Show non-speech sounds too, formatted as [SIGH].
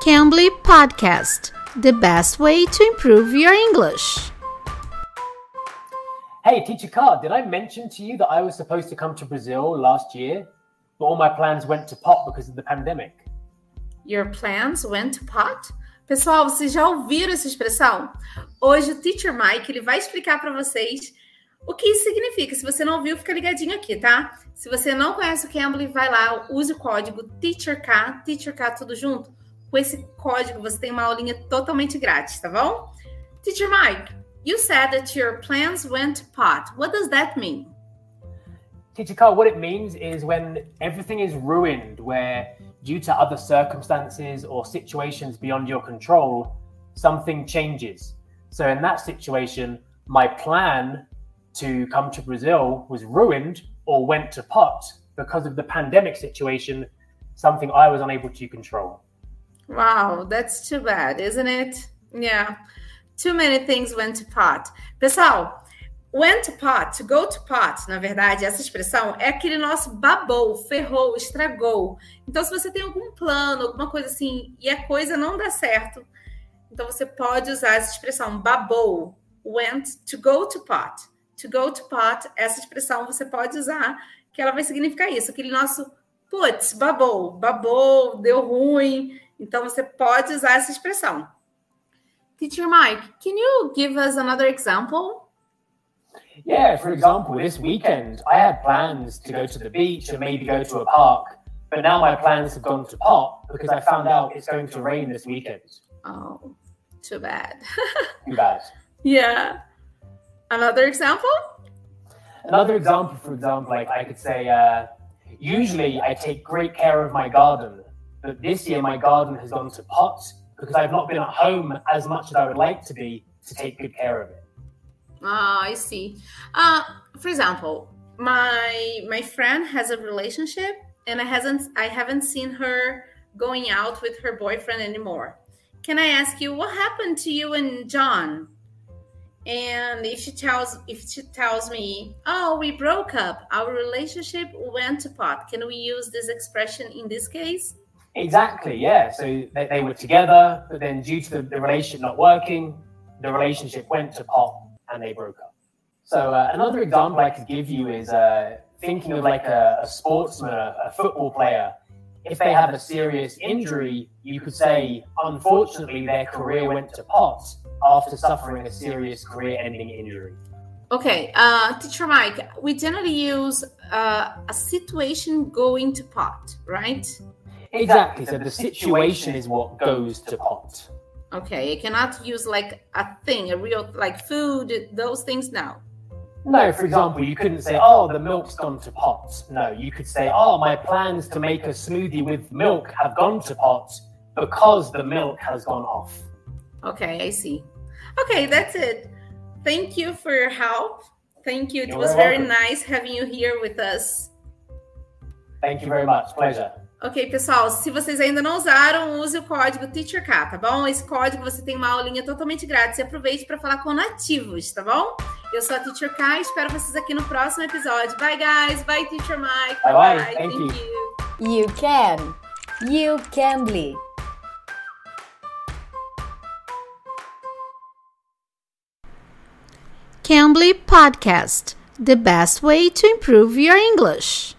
Cambly Podcast, the best way to improve your English. Hey, Teacher Car, did I mention to you that I was supposed to come to Brazil last year, but all my plans went to pot because of the pandemic? Your plans went to pot? Pessoal, vocês já ouviram essa expressão? Hoje o Teacher Mike ele vai explicar para vocês o que isso significa. Se você não ouviu, fica ligadinho aqui, tá? Se você não conhece o Cambly, vai lá, use o código TEACHERK, TEACHERK tudo junto com esse código você tem uma aulinha totalmente grátis, tá bom? Teacher Mike, you said that your plans went to pot. What does that mean? Teacher Carl, what it means is when everything is ruined, where due to other circumstances or situations beyond your control, something changes. So in that situation, my plan to come to Brazil was ruined or went to pot because of the pandemic situation, something I was unable to control. Wow, that's too bad, isn't it? Yeah. Too many things went to pot. Pessoal, went to pot, to go to pot, na verdade, essa expressão é aquele nosso babou, ferrou, estragou. Então, se você tem algum plano, alguma coisa assim, e a coisa não dá certo, então você pode usar essa expressão babou, went to go to pot. To go to pot, essa expressão você pode usar, que ela vai significar isso, aquele nosso putz, babou, babou, deu ruim, Então você pode usar essa expressão. Teacher Mike, can you give us another example? Yeah, for example, this weekend I had plans to go to the beach and maybe go to a park, but now my plans have gone to pot because I found out it's going to rain this weekend. Oh, too bad. [LAUGHS] too bad. Yeah. Another example? Another example, for example, like I could say, uh, usually I take great care of my garden but this year my garden has gone to pot because I've not been at home as much as I would like to be to take good care of it. Ah, I see. Uh, for example, my my friend has a relationship and I hasn't I haven't seen her going out with her boyfriend anymore. Can I ask you what happened to you and John? And if she tells if she tells me, "Oh, we broke up. Our relationship went to pot." Can we use this expression in this case? Exactly, yeah. So they, they were together, but then due to the, the relationship not working, the relationship went to pot and they broke up. So uh, another example I could give you is uh, thinking of like a, a sportsman, a, a football player. If they have a serious injury, you could say, unfortunately, their career went to pot after suffering a serious career-ending injury. Okay, uh, teacher Mike, we generally use uh, a situation going to pot, right? Exactly. So the situation is what goes to pot. Okay, you cannot use like a thing, a real like food, those things now. No, for example, you couldn't say, "Oh, the milk's gone to pot." No, you could say, "Oh, my plans to make a smoothie with milk have gone to pot because the milk has gone off." Okay, I see. Okay, that's it. Thank you for your help. Thank you. It You're was very welcome. nice having you here with us. Thank you very much. Pleasure. Ok, pessoal, se vocês ainda não usaram, use o código TEACHERK, tá bom? Esse código você tem uma aulinha totalmente grátis e aproveite para falar com nativos, tá bom? Eu sou a Teacher K, espero vocês aqui no próximo episódio. Bye, guys. Bye, Teacher Mike. Bye, bye. Thank you. you. You can. You can be. Cambly Podcast, the best way to improve your English.